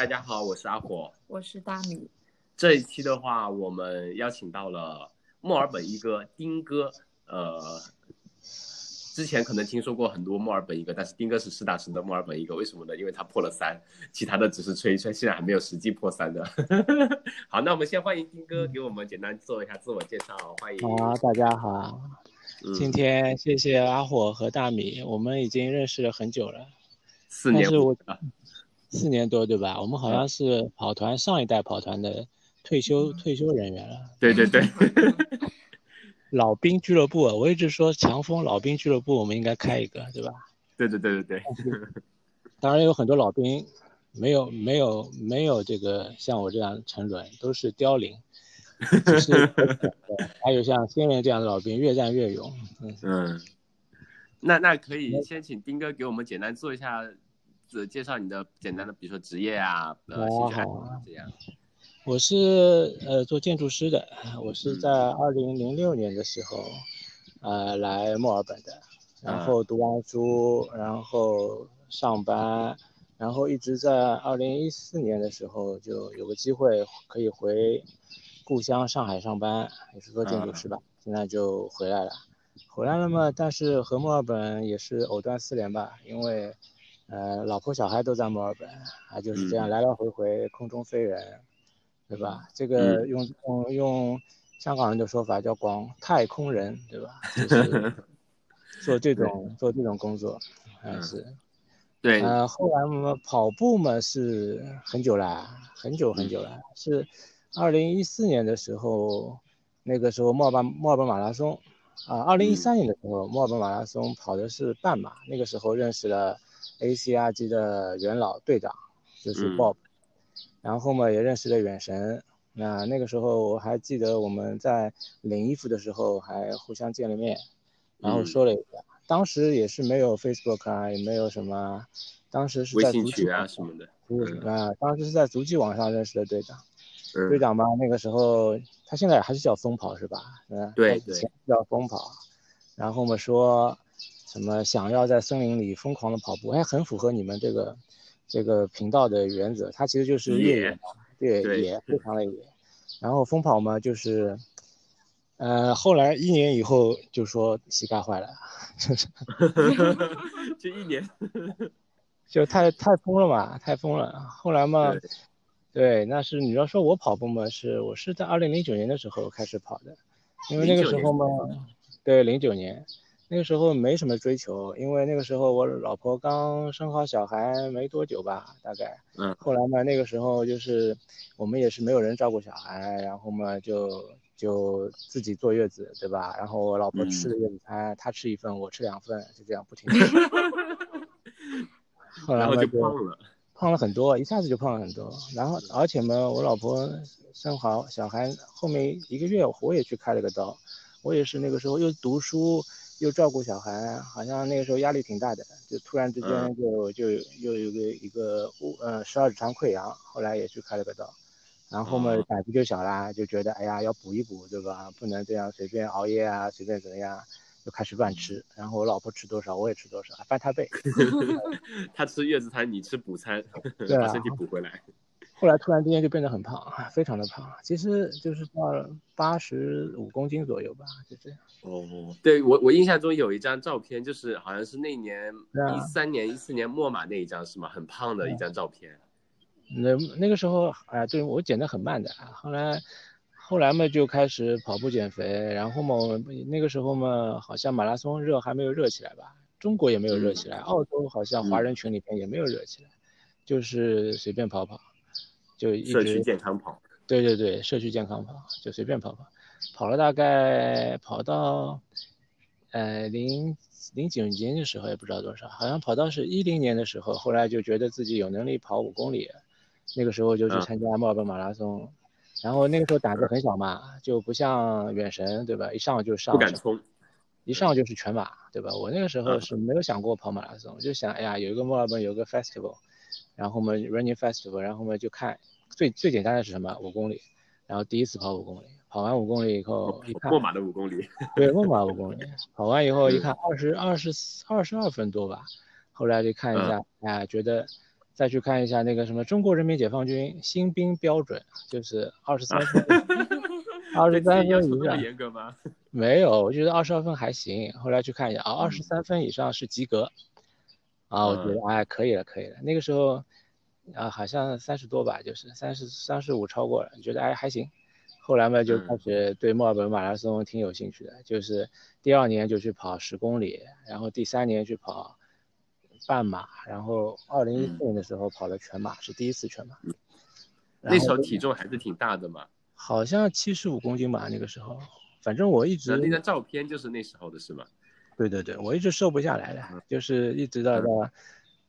大家好，我是阿火，我是大米。这一期的话，我们邀请到了墨尔本一哥丁哥。呃，之前可能听说过很多墨尔本一哥，但是丁哥是实打实的墨尔本一哥。为什么呢？因为他破了三，其他的只是吹一吹，现在还没有实际破三的。好，那我们先欢迎丁哥给我们简单做一下自我介绍。欢迎。好，大家好。今天谢谢阿火和大米，我们已经认识了很久了，四年我四年多对吧？我们好像是跑团上一代跑团的退休退休人员了。对对对，老兵俱乐部，我一直说强风老兵俱乐部，我们应该开一个，对吧？对对对对对。当然有很多老兵，没有没有没有这个像我这样沉沦，都是凋零。是，还有像先人这样的老兵，越战越勇。嗯，那那可以先请丁哥给我们简单做一下，自介绍你的简单的，比如说职业啊，呃，兴趣爱好这样。我是呃做建筑师的，我是在二零零六年的时候，呃来墨尔本的，然后读完书，然后上班，然后一直在二零一四年的时候就有个机会可以回。故乡上海上班也是做建筑师吧，现在就回来了，回来了嘛，但是和墨尔本也是藕断丝连吧，因为，呃，老婆小孩都在墨尔本，啊，就是这样来来回回空中飞人，对吧？这个用用用香港人的说法叫广太空人，对吧？就是 做这种做这种工作，还是，对，呃，后来嘛跑步嘛是很久啦，很久很久了，是。二零一四年的时候，那个时候墨尔本墨尔本马拉松，啊，二零一三年的时候墨尔本马拉松跑的是半马，那个时候认识了 ACRG 的元老队长，就是 Bob，然后嘛也认识了远神，那那个时候我还记得我们在领衣服的时候还互相见了面，然后说了一下，当时也是没有 Facebook 啊，也没有什么，当时是在微信群啊什么的，啊，当时是在足迹网上认识的队长。队长嘛，那个时候他现在还是叫疯跑是吧？嗯，对对，叫疯跑。然后我们说什么想要在森林里疯狂的跑步，还很符合你们这个这个频道的原则。它其实就是越野，对野，非常的野。然后疯跑嘛，就是，呃，后来一年以后就说膝盖坏了，就是，就一年，就太太疯了嘛，太疯了。后来嘛。对，那是你要说我跑步嘛，是我是在二零零九年的时候开始跑的，因为那个时候嘛，对，零九年，那个时候没什么追求，因为那个时候我老婆刚生好小孩没多久吧，大概，嗯，后来嘛，那个时候就是我们也是没有人照顾小孩，然后嘛就就自己坐月子，对吧？然后我老婆吃的月子餐，她吃一份，我吃两份，就这样不停。后来就胖了。胖了很多，一下子就胖了很多。然后，而且嘛，我老婆生好小孩后面一个月，我也去开了个刀。我也是那个时候又读书又照顾小孩，好像那个时候压力挺大的，就突然之间就就又有个一个呃十二指肠溃疡，后来也去开了个刀。然后嘛胆子就小啦，就觉得哎呀要补一补，对吧？不能这样随便熬夜啊，随便怎么样。就开始乱吃，然后我老婆吃多少，我也吃多少，翻他倍。他吃月子餐，你吃补餐，把身体补回来。后来突然之间就变得很胖，非常的胖，其实就是到八十五公斤左右吧，就这样。哦，对我我印象中有一张照片，就是好像是那年一三年、一四年末马那一张是吗？很胖的一张照片。那那个时候，哎，对我减的很慢的，后来。后来嘛就开始跑步减肥，然后嘛那个时候嘛好像马拉松热还没有热起来吧，中国也没有热起来，澳洲好像华人群里边也没有热起来，就是随便跑跑，就一直社区健康跑。对对对，社区健康跑就随便跑跑，跑了大概跑到，呃零零九年的时候也不知道多少，好像跑到是一零年的时候，后来就觉得自己有能力跑五公里，那个时候就去参加墨尔本马拉松。然后那个时候胆子很小嘛，就不像远神，对吧？一上就上，不敢冲，一上就是全马，对吧？我那个时候是没有想过跑马拉松，就想，哎呀，有一个墨尔本有个 festival，然后我们 running festival，然后我们就看最最简单的是什么？五公里，然后第一次跑五公里，跑完五公里以后一看，过马的五公里，对，过马五公里，跑完以后一看二十二十二十二分多吧，后来就看一下，哎呀，觉得。再去看一下那个什么中国人民解放军新兵标准，就是二十三分，二十三分以上。严格吗？没有，我觉得二十二分还行。后来去看一下啊，二十三分以上是及格。啊，我觉得哎可以了，可以了。那个时候啊，好像三十多吧，就是三十三十五超过了，觉得哎还行。后来嘛，就开始对墨尔本马拉松挺有兴趣的，就是第二年就去跑十公里，然后第三年去跑半马，然后二零一四年的时候跑了全马，是第一次全马。那时候体重还是挺大的嘛？好像七十五公斤吧，那个时候。反正我一直那张照片就是那时候的是吗？对对对，我一直瘦不下来的，就是一直到到。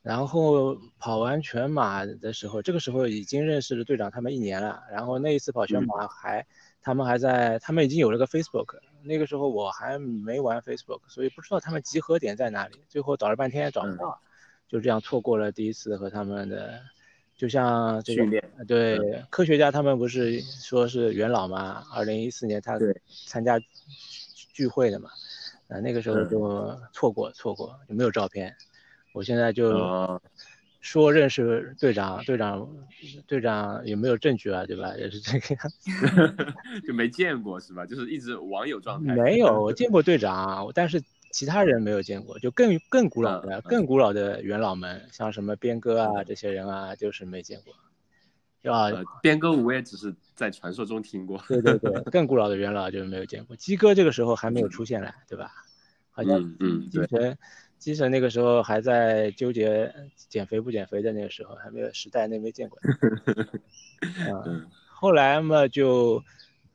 然后跑完全马的时候，这个时候已经认识了队长他们一年了。然后那一次跑全马还，他们还在，他们已经有了个 Facebook。那个时候我还没玩 Facebook，所以不知道他们集合点在哪里。最后找了半天也找不到，就这样错过了第一次和他们的，就像这个对科学家他们不是说是元老嘛？二零一四年他参加聚会的嘛，呃那个时候就错过错过就没有照片。我现在就说认识队长，队长，队长有没有证据啊？对吧？也是这个样子，就没见过是吧？就是一直网友状态。没有，我见过队长，但是其他人没有见过。就更更古老的、更古老的元老们，像什么边哥啊这些人啊，就是没见过。啊，边哥我也只是在传说中听过。对对对，更古老的元老就是没有见过。鸡哥这个时候还没有出现来，对吧？好像嗯，对。基神那个时候还在纠结减肥不减肥的那个时候，还没有时代那没见过。嗯，后来嘛就，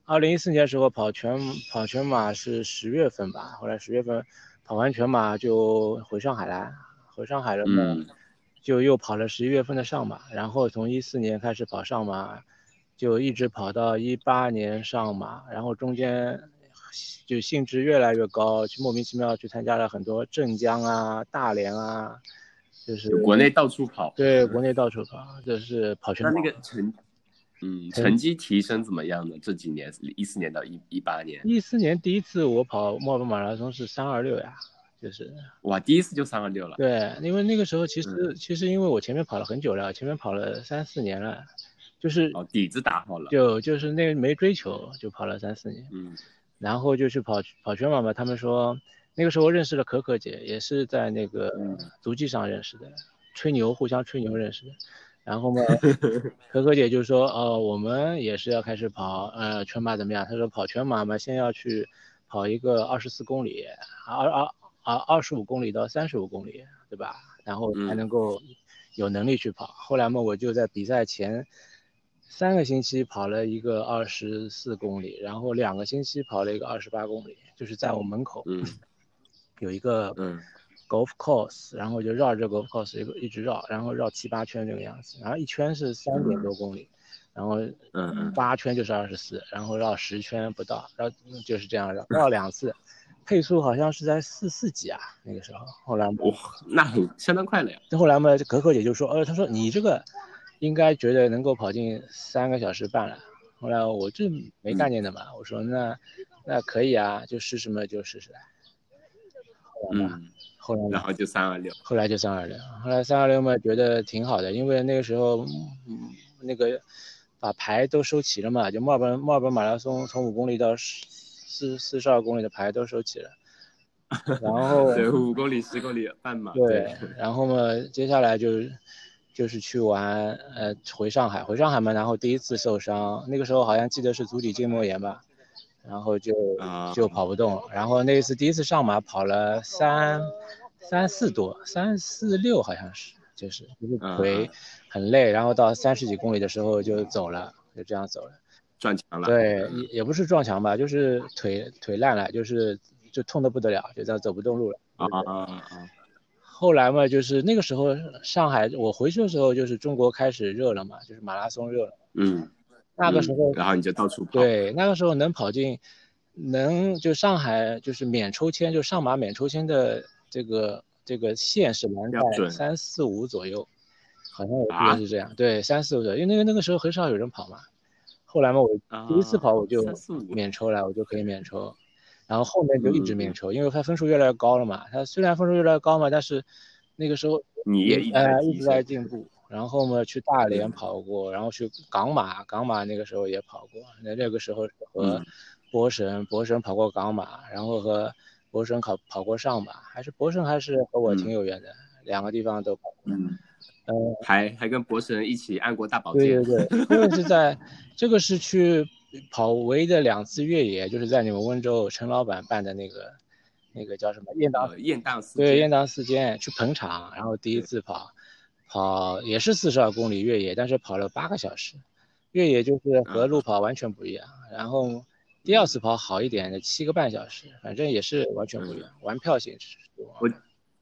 二零一四年的时候跑全跑全马是十月份吧，后来十月份跑完全马就回上海了，回上海了嘛，就又跑了十一月份的上马，然后从一四年开始跑上马，就一直跑到一八年上马，然后中间。就兴致越来越高，去莫名其妙去参加了很多镇江啊、大连啊，就是国内到处跑。对，国内到处跑，就是跑全马。那那个成，嗯，成绩提升怎么样呢？这几年，一四年到一一八年。一四年第一次我跑墨尔本马拉松是三二六呀，就是哇，第一次就三二六了。对，因为那个时候其实其实因为我前面跑了很久了，前面跑了三四年了，就是哦底子打好了，就就是那没追求就跑了三四年，嗯。然后就去跑跑全马嘛，他们说那个时候认识了可可姐，也是在那个足迹上认识的，吹牛互相吹牛认识的。然后嘛，可可姐就说，哦，我们也是要开始跑，呃，全马怎么样？她说跑全马嘛，先要去跑一个二十四公里，二二二二十五公里到三十五公里，对吧？然后才能够有能力去跑。后来嘛，我就在比赛前。三个星期跑了一个二十四公里，然后两个星期跑了一个二十八公里，就是在我门口，嗯，有一个嗯 golf course，然后就绕着 golf course 一个一直绕，然后绕七八圈这个样子，然后一圈是三点多公里，然后嗯八圈就是二十四，然后绕十圈不到，绕就是这样绕绕两次，配速好像是在四四几啊那个时候，后来哇那很相当快了呀，后来嘛可可姐就说，呃她说你这个。应该觉得能够跑进三个小时半了，后来我这没概念的嘛，我说那那可以啊，就试试嘛，就试试。嗯，后来然后就三二六，后来就三二六，后来三二六嘛，觉得挺好的，因为那个时候嗯那个把牌都收齐了嘛，就墨尔本墨尔本马拉松从五公里到四四十二公里的牌都收齐了，然后对五公里十公里半马对，然后嘛接下来就。就是去玩，呃，回上海，回上海嘛，然后第一次受伤，那个时候好像记得是足底筋膜炎吧，然后就就跑不动，然后那一次第一次上马跑了三三四多，三四六好像是，就是就是腿很累，然后到三十几公里的时候就走了，就这样走了，撞墙了，对，也也不是撞墙吧，就是腿腿烂了，就是就痛的不得了，就这样走不动路了，啊啊啊。后来嘛，就是那个时候上海，我回去的时候就是中国开始热了嘛，就是马拉松热了。嗯，那个时候，然后你就到处跑。对，那个时候能跑进，能就上海就是免抽签，就上马免抽签的这个这个线是能在三四五左右，好像我记得是这样。对，三四五左右，因为那个那个时候很少有人跑嘛。后来嘛，我第一次跑我就免抽了，我就可以免抽。然后后面就一直免抽，因为他分数越来越高了嘛。他虽然分数越来越高嘛，但是那个时候你也呃一直在进步。然后嘛去大连跑过，然后去港马，港马那个时候也跑过。那那个时候和博神，博神跑过港马，然后和博神跑跑过上马，还是博神还是和我挺有缘的，两个地方都跑过。嗯，呃，还还跟博神一起按过大宝剑。对对对，这个是在，这个是去跑唯一的两次越野，就是在你们温州陈老板办的那个。那个叫什么雁荡雁荡四对雁荡四间去捧场，然后第一次跑，跑也是四十二公里越野，但是跑了八个小时，越野就是和路跑完全不一样。然后第二次跑好一点的七个半小时，反正也是完全不一样，玩票形式。我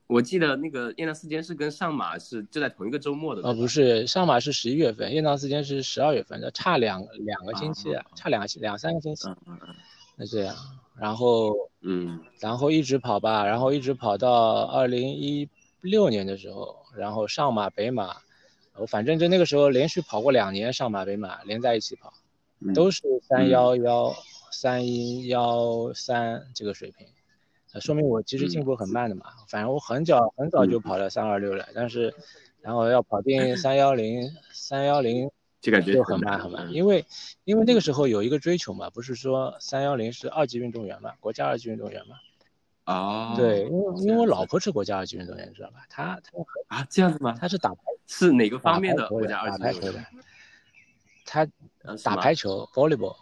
我记得那个雁荡四间是跟上马是就在同一个周末的。哦，不是，上马是十一月份，雁荡四间是十二月份的，差两两个星期，差两个两三个星期。嗯嗯嗯。那这样。然后，嗯，然后一直跑吧，然后一直跑到二零一六年的时候，然后上马北马，我反正就那个时候连续跑过两年上马北马连在一起跑，都是三幺幺三一幺三这个水平，说明我其实进步很慢的嘛。反正我很早很早就跑到三二六了，但是，然后要跑进三幺零三幺零。就感觉就很慢很慢，因为因为那个时候有一个追求嘛，不是说三幺零是二级运动员嘛，国家二级运动员嘛。哦。对，因为因为我老婆是国家二级运动员，知道吧？她她啊这样子吗？她是打排是哪个方面的国家二级打排球的。她打排球，volleyball。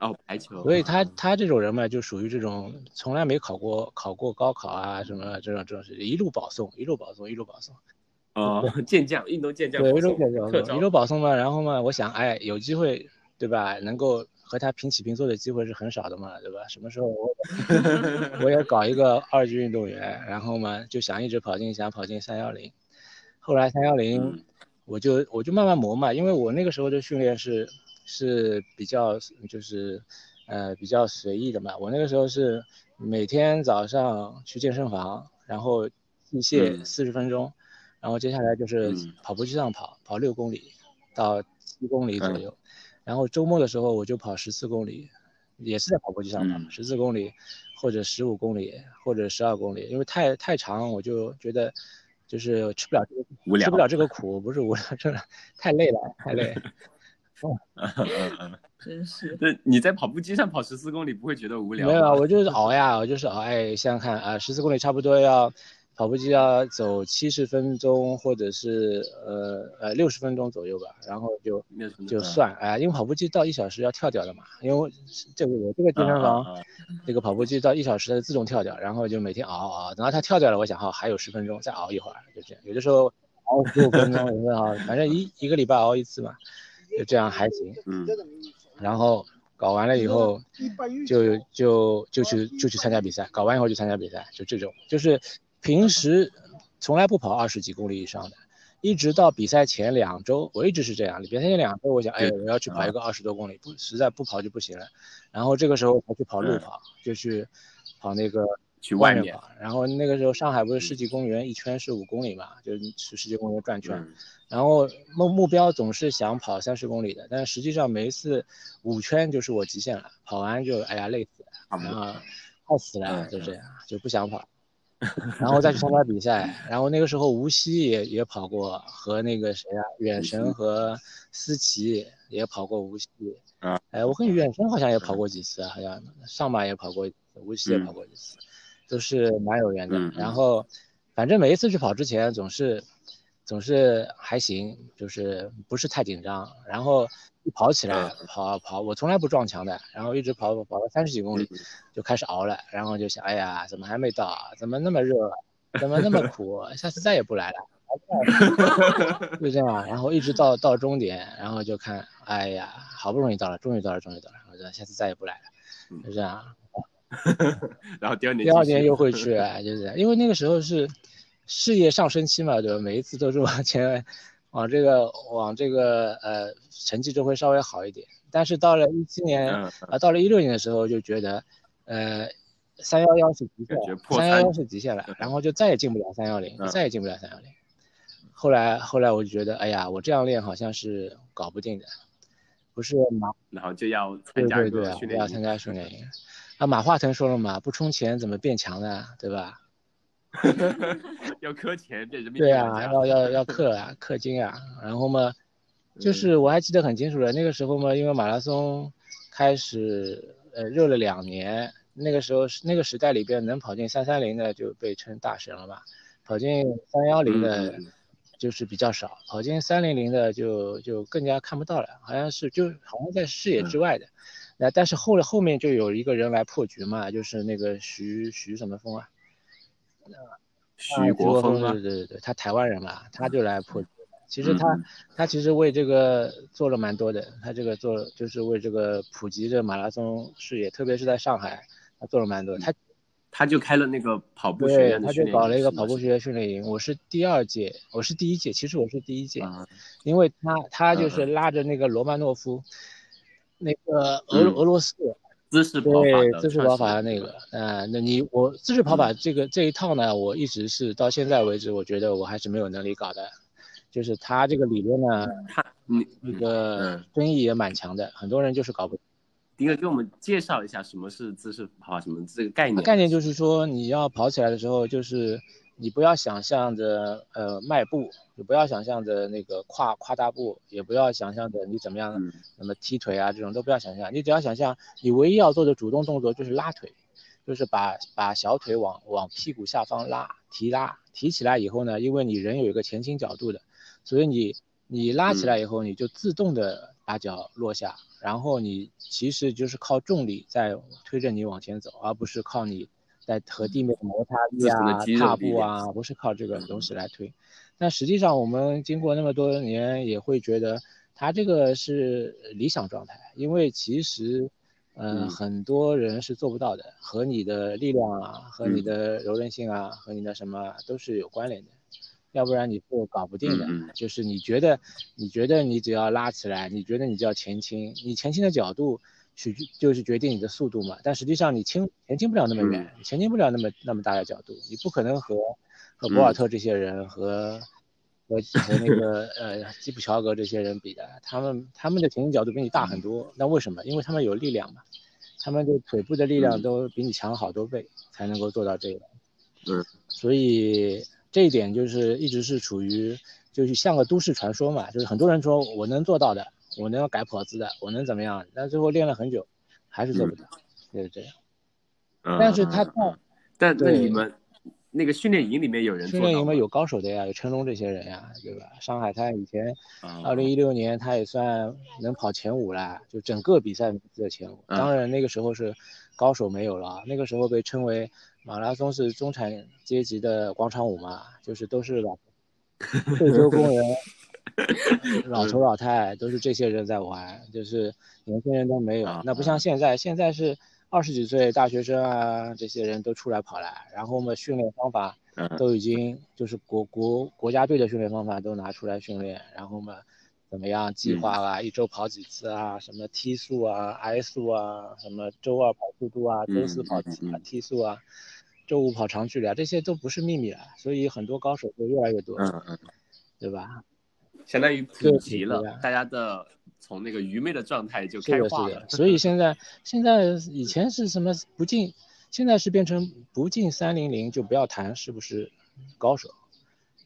哦，排球。所以他他这种人嘛，就属于这种从来没考过考过高考啊什么这种这种事，一路保送，一路保送，一路保送。哦，健将，运动健将，对，一路健将，一路保送嘛。然后嘛，我想，哎，有机会，对吧？能够和他平起平坐的机会是很少的嘛，对吧？什么时候我 我也搞一个二级运动员，然后嘛，就想一直跑进，想跑进三幺零。后来三幺零，我就我就慢慢磨嘛，因为我那个时候的训练是是比较就是呃比较随意的嘛。我那个时候是每天早上去健身房，然后器械四十分钟。然后接下来就是跑步机上跑，跑六公里到七公里左右，然后周末的时候我就跑十四公里，也是在跑步机上跑十四公里，或者十五公里或者十二公里，因为太太长，我就觉得就是吃不了这个吃不了这个苦，不是无聊，真的太累了，太累。真是。那你在跑步机上跑十四公里不会觉得无聊？没有啊，我就是 熬呀，我就是熬。哎，想想看啊，十四公里差不多要。跑步机要走七十分钟，或者是呃呃六十分钟左右吧，然后就就算哎，因为跑步机到一小时要跳掉的嘛，因为这个我这个健身房这个跑步机到一小时它自动跳掉，然后就每天熬熬，等到它跳掉了，我想哈还有十分钟再熬一会儿，就这样，有的时候熬十五分钟，有的哈，反正一一个礼拜熬一次嘛，就这样还行，嗯，然后搞完了以后就就就去就去参加比赛，搞完以后就参加比赛，就这种就是。平时从来不跑二十几公里以上的，一直到比赛前两周，我一直是这样。比赛前两周，我想，哎，我要去跑一个二十多公里，不，实在不跑就不行了。然后这个时候才去跑路跑，就去跑那个去外面跑。然后那个时候上海不是世纪公园一圈是五公里嘛，就是去世纪公园转圈。然后目目标总是想跑三十公里的，但是实际上每一次五圈就是我极限了，跑完就哎呀累死了，然后快死了，就这样就不想跑。然后再去参加比赛，然后那个时候无锡也也跑过，和那个谁啊，远神和思琪也跑过无锡。啊，哎，我跟远神好像也跑过几次，好像上马也跑过，无锡也跑过几次，都是蛮有缘的。然后，反正每一次去跑之前，总是总是还行，就是不是太紧张。然后。一跑起来，跑跑，我从来不撞墙的，然后一直跑跑了三十几公里，就开始熬了，然后就想，哎呀，怎么还没到？怎么那么热？怎么那么苦？下次再也不来了。就这样，然后一直到到终点，然后就看，哎呀，好不容易到了，终于到了，终于到了，我说下次再也不来了。就这样。然后第二年，第二年又会去，就是因为那个时候是事业上升期嘛，对吧？每一次都是往前。往这个往这个呃成绩就会稍微好一点，但是到了一七年啊，到了一六年的时候就觉得，呃，三幺幺是极限，三幺幺是极限了，然后就再也进不了三幺零，再也进不了三幺零。后来后来我就觉得，哎呀，我这样练好像是搞不定的，不是马，然后就要参加对对要参加训练营。啊，马化腾说了嘛，不充钱怎么变强呢？对吧？要氪钱，对人民币对啊，要要要 氪啊，氪金啊。然后嘛，就是我还记得很清楚的，那个时候嘛，因为马拉松开始呃热了两年，那个时候是那个时代里边能跑进三三零的就被称大神了嘛，跑进三幺零的。就是比较少，跑进三零零的就就更加看不到了，好像是就好像在视野之外的。那但是后后面就有一个人来破局嘛，就是那个徐徐什么峰啊，徐国峰对对对对，他台湾人嘛，他就来破局。其实他他其实为这个做了蛮多的，他这个做就是为这个普及这马拉松事业，特别是在上海，他做了蛮多。他。他就开了那个跑步学院，他就搞了一个跑步学院训练营。我是第二届，我是第一届，其实我是第一届，因为他他就是拉着那个罗曼诺夫，那个俄俄罗斯姿势跑法姿势跑法的那个，啊，那你我姿势跑法这个这一套呢，我一直是到现在为止，我觉得我还是没有能力搞的，就是他这个理论呢，他那个争议也蛮强的，很多人就是搞不。丁哥给我们介绍一下什么是姿势跑，什么这个概念？概念就是说，你要跑起来的时候，就是你不要想象着呃迈步，你不要想象着那个跨跨大步，也不要想象着你怎么样，那么踢腿啊这种都不要想象，你只要想象你唯一要做的主动动作就是拉腿，就是把把小腿往往屁股下方拉提拉提起来以后呢，因为你人有一个前倾角度的，所以你你拉起来以后，你就自动的把脚落下。然后你其实就是靠重力在推着你往前走，而不是靠你在和地面的摩擦力啊、踏步啊，不是靠这个东西来推。但实际上我们经过那么多年也会觉得，它这个是理想状态，因为其实，嗯，很多人是做不到的，和你的力量啊、和你的柔韧性啊、和你的什么都是有关联的。要不然你是搞不定的，就是你觉得，你觉得你只要拉起来，你觉得你就要前倾，你前倾的角度取就是决定你的速度嘛。但实际上你轻前进不了那么远，前进不了那么那么大的角度，你不可能和和博尔特这些人和和和那个呃基普乔格这些人比的，他们他们的前进角度比你大很多。那为什么？因为他们有力量嘛，他们的腿部的力量都比你强好多倍，才能够做到这个。嗯，所以。这一点就是一直是处于，就是像个都市传说嘛，就是很多人说我能做到的，我能改跑姿的，我能怎么样，但最后练了很久，还是做不到，就是这样。但是他到，但那你们那个训练营里面有人训练营里面有高手的呀，有成龙这些人呀，对吧？上海滩以前，二零一六年他也算能跑前五了，就整个比赛的前五。当然那个时候是高手没有了，那个时候被称为。马拉松是中产阶级的广场舞嘛，就是都是老 退休工人、老头老太，都是这些人在玩，就是年轻人都没有。那不像现在，现在是二十几岁大学生啊，这些人都出来跑来，然后嘛，训练方法都已经就是国国国家队的训练方法都拿出来训练，然后嘛，怎么样计划啊，一周跑几次啊，什么 T 速啊、I 速啊，什么周二跑速度啊，周四跑啊 T 速啊。周五跑长距离啊，这些都不是秘密了，所以很多高手就越来越多，嗯嗯，对吧？相当于普及了，大家的从那个愚昧的状态就开化了。所以 现在现在以前是什么不进，现在是变成不进三零零就不要谈是不是高手，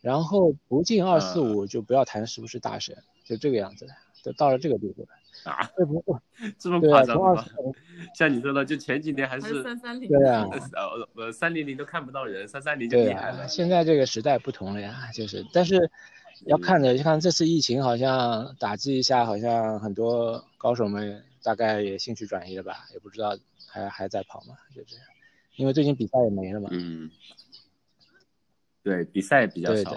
然后不进二四五就不要谈是不是大神，就这个样子的，都到了这个地步了。啊，这么夸张吗？像你说的，就前几年还是三三零，对啊，三零零都看不到人，三三零就厉害了。现在这个时代不同了呀，就是，但是要看的，看这次疫情好像打击一下，好像很多高手们大概也兴趣转移了吧，也不知道还还在跑吗？就这样，因为最近比赛也没了嘛。嗯，对，比赛比较少。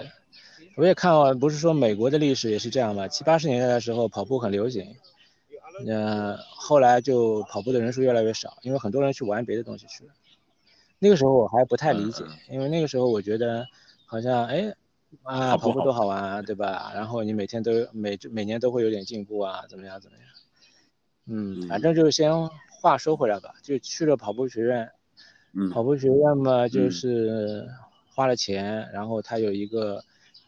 我也看了，不是说美国的历史也是这样嘛？七八十年代的时候跑步很流行。呃，后来就跑步的人数越来越少，因为很多人去玩别的东西去了。那个时候我还不太理解，因为那个时候我觉得好像哎啊跑步多好玩啊，对吧？然后你每天都每每年都会有点进步啊，怎么样怎么样？嗯，反正就是先话说回来吧，就去了跑步学院。嗯，跑步学院嘛，就是花了钱，然后他有一个，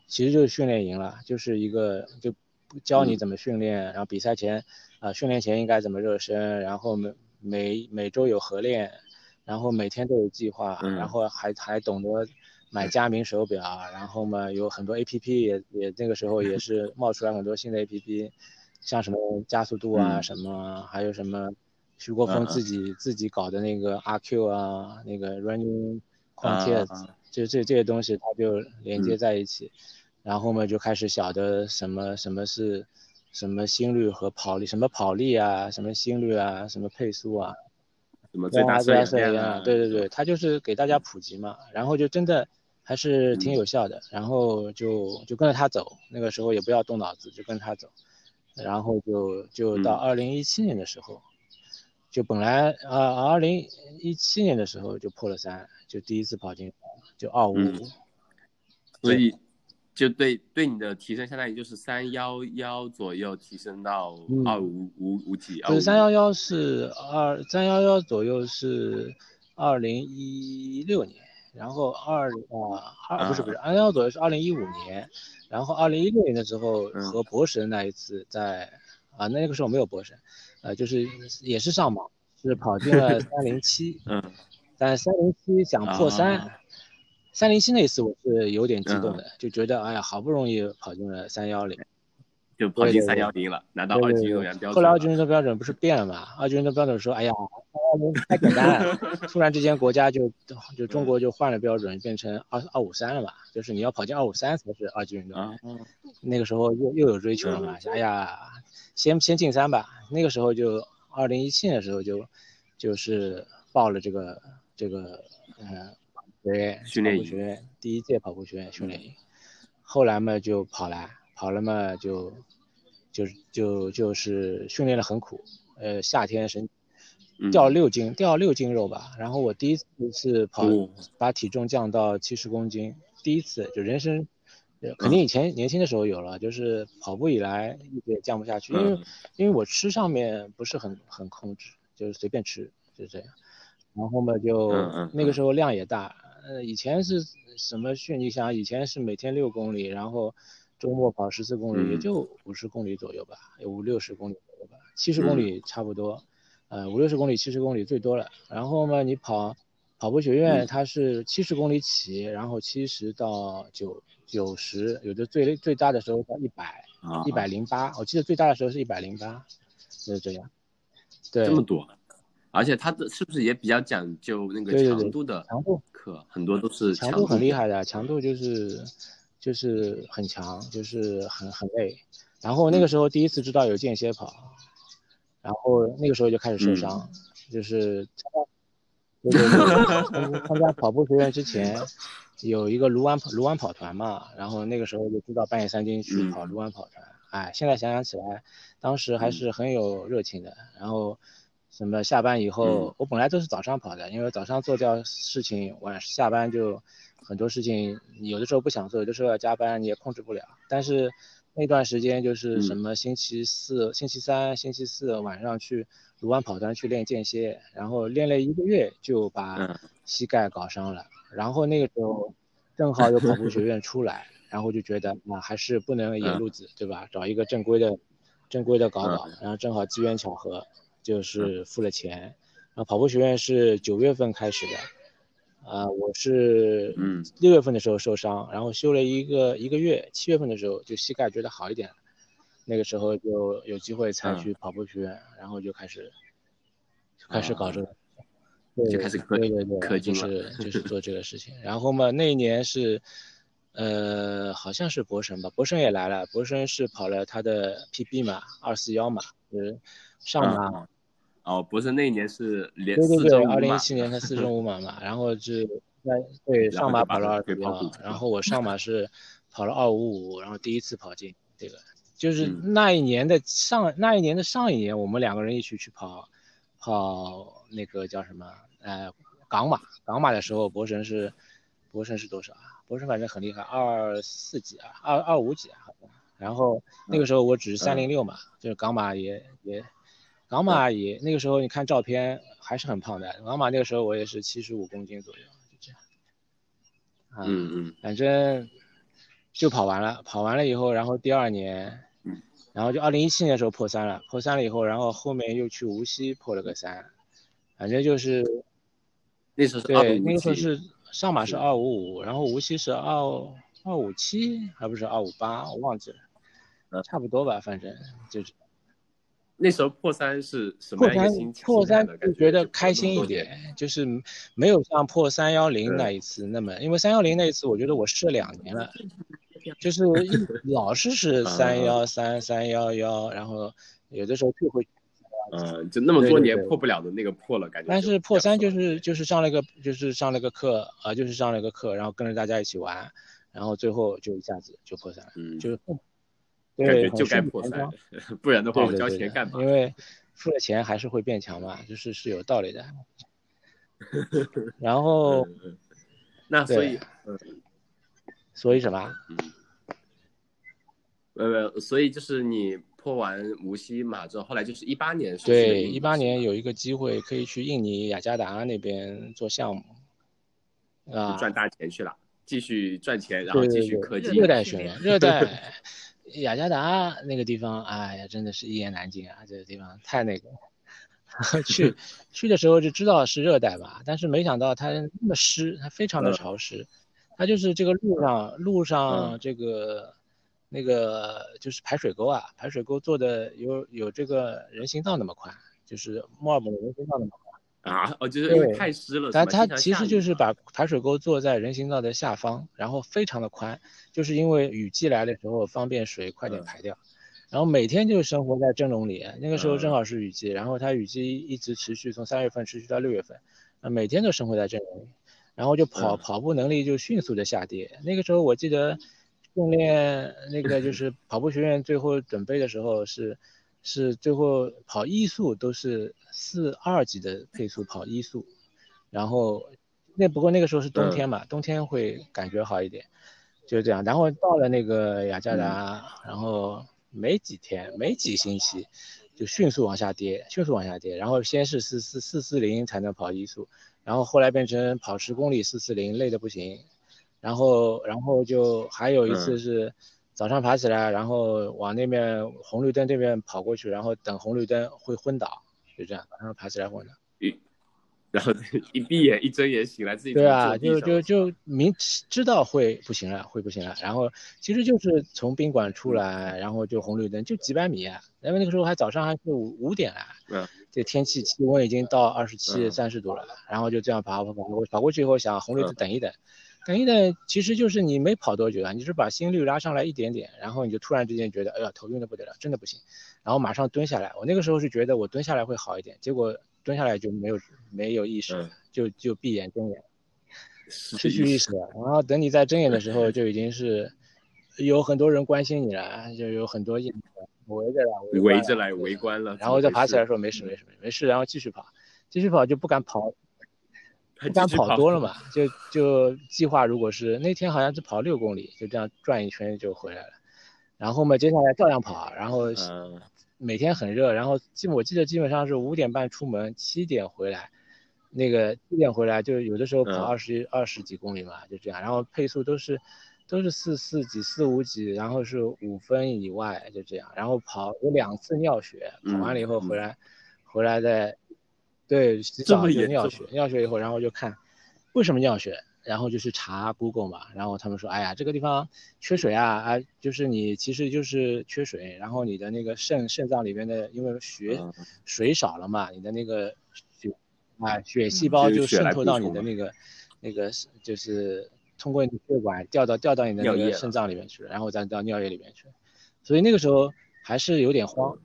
其实就是训练营了，就是一个就教你怎么训练，然后比赛前。啊，训练前应该怎么热身？然后每每每周有合练，然后每天都有计划，然后还还懂得买佳明手表，然后嘛有很多 A P P 也也那个时候也是冒出来很多新的 A P P，像什么加速度啊什么，还有什么徐国峰自己自己搞的那个 R Q 啊，那个 Running Quantities，就这这些东西它就连接在一起，然后嘛就开始晓得什么什么是什么心率和跑力，什么跑力啊，什么心率啊，什么配速啊，什么最大摄氧量，对对对，他就是给大家普及嘛，然后就真的。还是挺有效的，然后就就跟着他走，那个时候也不要动脑子，就跟他走，然后就就到二零一七年的时候，就本来呃二零一七年的时候就破了三，就第一次跑进就二五五，所以就对对你的提升相当于就是三幺幺左右提升到二五五五几，就是三幺。幺是二三幺幺左右是二零一六年。然后二啊二不是不是二幺左右是二零一五年，然后二零一六年的时候和博神那一次在啊那个时候没有博神，呃就是也是上榜是跑进了 三零七，嗯，但三零七想破三，三零七那次我是有点激动的，就觉得哎呀好不容易跑进了三幺零。就跑进三幺零了，拿到二级运动员标准。后来二级运动员标准不是变了吗？二级运动员标准说，哎呀，太简单了。突然之间国家就就中国就换了标准，变成二二五三了嘛？就是你要跑进二五三才是二级运动员。那个时候又又有追求了嘛？哎呀，先先进三吧。那个时候就二零一七年的时候就就是报了这个这个嗯学院训练营，第一届跑步学院训练营。后来嘛就跑了。跑了嘛，就就就就是训练的很苦，呃，夏天神掉六斤，掉六斤肉吧。然后我第一次是跑，把体重降到七十公斤，第一次就人生，肯定以前年轻的时候有了，就是跑步以来一直也降不下去，因为因为我吃上面不是很很控制，就是随便吃，就这样。然后嘛，就那个时候量也大，呃，以前是什么训？你想以前是每天六公里，然后。周末跑十四公里，也就五十公里左右吧，有五六十公里左右吧，七十公里差不多，呃，五六十公里、七十公里最多了。然后嘛，你跑跑步学院，它是七十公里起，然后七十到九九十，有的最最大的时候到一百，一百零八，我记得最大的时候是一百零八，就是这样。对，这么多，而且它的是不是也比较讲究那个强度的强度课，很多都是强度很厉害的，强度就是。就是很强，就是很很累，然后那个时候第一次知道有间歇跑，然后那个时候就开始受伤，就是参加 参加跑步学院之前，有一个卢湾跑卢湾跑团嘛，然后那个时候就知道半夜三更去跑卢湾跑团，哎，现在想想起来，当时还是很有热情的，然后什么下班以后，我本来都是早上跑的，因为早上做掉事情，晚下班就。很多事情有的时候不想做，有的时候要加班，你也控制不了。但是那段时间就是什么星期四、星期三、星期四晚上去卢湾跑团去练间歇，然后练了一个月就把膝盖搞伤了。然后那个时候正好有跑步学院出来，然后就觉得啊还是不能野路子，对吧？找一个正规的、正规的搞搞。然后正好机缘巧合，就是付了钱。然后跑步学院是九月份开始的。啊，我是嗯六月份的时候受伤，然后休了一个一个月，七月份的时候就膝盖觉得好一点了，那个时候就有机会才去跑步学院，然后就开始开始搞这个，就开始氪对对对，就是 就是做这个事情。然后嘛，那一年是呃好像是博神吧，博神也来了，博神是跑了他的 PB 嘛，二四幺嘛，就是上马。哦，不是那一年是连对对对，二零一七年他四中五马嘛，然后是在 对上马跑了二四幺，然后我上马是跑了二五五，然后第一次跑进这个，就是那一年的上那一年的上一年，我们两个人一起去跑跑那个叫什么呃港马港马的时候，博神是博神是多少啊？博神反正很厉害，二四几啊，二二五几啊，然后那个时候我只是三零六嘛，就是港马也也。港马也那个时候，你看照片还是很胖的。老马那个时候我也是七十五公斤左右，就这样。嗯嗯，反正就跑完了，跑完了以后，然后第二年，然后就二零一七年的时候破三了，破三了以后，然后后面又去无锡破了个三，反正就是那时候对，那个时候是上马是二五五，然后无锡是二二五七，还不是二五八，我忘记了，差不多吧，反正就是。那时候破三是什么样一个心情？破三就觉得开心一点，就是没有像破三幺零那一次那么，因为三幺零那一次我觉得我试了两年了，就是老是是 三幺三三幺幺，然后有的时候退回。嗯，就那么多年破不了的那个破了，感觉。但是破三就是就是上了个就是上了个课啊，就是上了个课，然后跟着大家一起玩，然后最后就一下子就破三了，嗯，就是感觉就该破三，不然的话我交钱干嘛？因为付了钱还是会变强嘛，就是是有道理的。然后，那所以，所以什么？嗯，呃，所以就是你。破完无锡嘛之后，后来就是一八年。对，一八年有一个机会可以去印尼雅加达那边做项目，啊，赚大钱去了，继续赚钱，然后继续科技。热带训练，热带雅加达那个地方，哎呀，真的是一言难尽啊！这个地方太那个，去 去的时候就知道是热带吧，但是没想到它那么湿，它非常的潮湿，它就是这个路上路上这个。那个就是排水沟啊，排水沟做的有有这个人行道那么宽，就是墨尔本的人行道那么宽啊，哦，就是因为太湿了。但它其实就是把排水沟做在人行道的下方，然后非常的宽，就是因为雨季来的时候方便水快点排掉。然后每天就生活在蒸笼里，那个时候正好是雨季，然后它雨季一直持续，从三月份持续到六月份，啊，每天都生活在蒸笼里，然后就跑跑步能力就迅速的下跌。那个时候我记得。训练那个就是跑步学院，最后准备的时候是，是最后跑一速都是四二级的配速跑一速，然后那不过那个时候是冬天嘛，冬天会感觉好一点，就是这样。然后到了那个雅加达，然后没几天没几星期，就迅速往下跌，迅速往下跌。然后先是四四四四零才能跑一速，然后后来变成跑十公里四四零，累的不行。然后，然后就还有一次是早上爬起来，然后往那边红绿灯这边跑过去，然后等红绿灯会昏倒，就这样，早上爬起来昏倒。一，然后一闭眼一睁眼醒来自己。对啊，就就就明知道会不行了，会不行了。然后其实就是从宾馆出来，然后就红绿灯就几百米，因为那个时候还早上还是五五点了。嗯。这天气气温已经到二十七三十度了，然后就这样跑跑跑跑跑过去以后想红绿灯等一等。等一等，其实就是你没跑多久啊，你是把心率拉上来一点点，然后你就突然之间觉得，哎呀，头晕的不得了，真的不行，然后马上蹲下来。我那个时候是觉得我蹲下来会好一点，结果蹲下来就没有没有意识，就就闭眼睁眼，失去意识了。然后等你再睁眼的时候，就已经是有很多人关心你了，就有很多围着来围着来围观了，然后再爬起来说没事没事没事，然后继续跑，继续跑就不敢跑。不敢跑多了嘛，就就计划，如果是那天好像是跑六公里，就这样转一圈就回来了。然后嘛，接下来照样跑，然后每天很热，然后基我记得基本上是五点半出门，七点回来，那个七点回来就有的时候跑二十二十几公里嘛，就这样。然后配速都是都是四四几四五几，然后是五分以外，就这样。然后跑有两次尿血，跑完了以后回来，回来再。对，洗澡就尿血，尿血以后，然后就看为什么尿血，然后就去查 Google 嘛，然后他们说，哎呀，这个地方缺水啊，啊，就是你其实就是缺水，然后你的那个肾肾脏里面的因为血水少了嘛，你的那个血啊血细胞就渗透到你的那个那个就是通过你血管掉到掉到你的那个肾脏里面去了，然后再到尿液里面去，所以那个时候还是有点慌。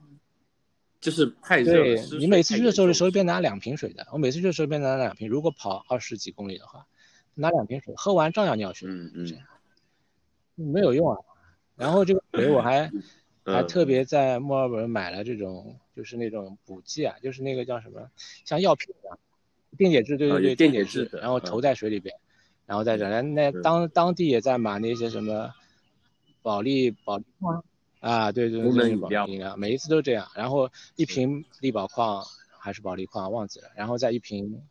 就是太热对你每次去的时候是手里边拿两瓶水的，我每次去的时候边拿两瓶。如果跑二十几公里的话，拿两瓶水，喝完照样尿血。嗯嗯，没有用啊。然后这个水我还 还特别在墨尔本买了这种，就是那种补剂啊，就是那个叫什么，像药品一样，电解质，对对对，电解质，然后投在水里边，然后再这样。那当当地也在买那些什么保利保利吗？啊，对对对，饮料，每一次都这样，然后一瓶力宝矿还是保利矿忘记了，然后再一瓶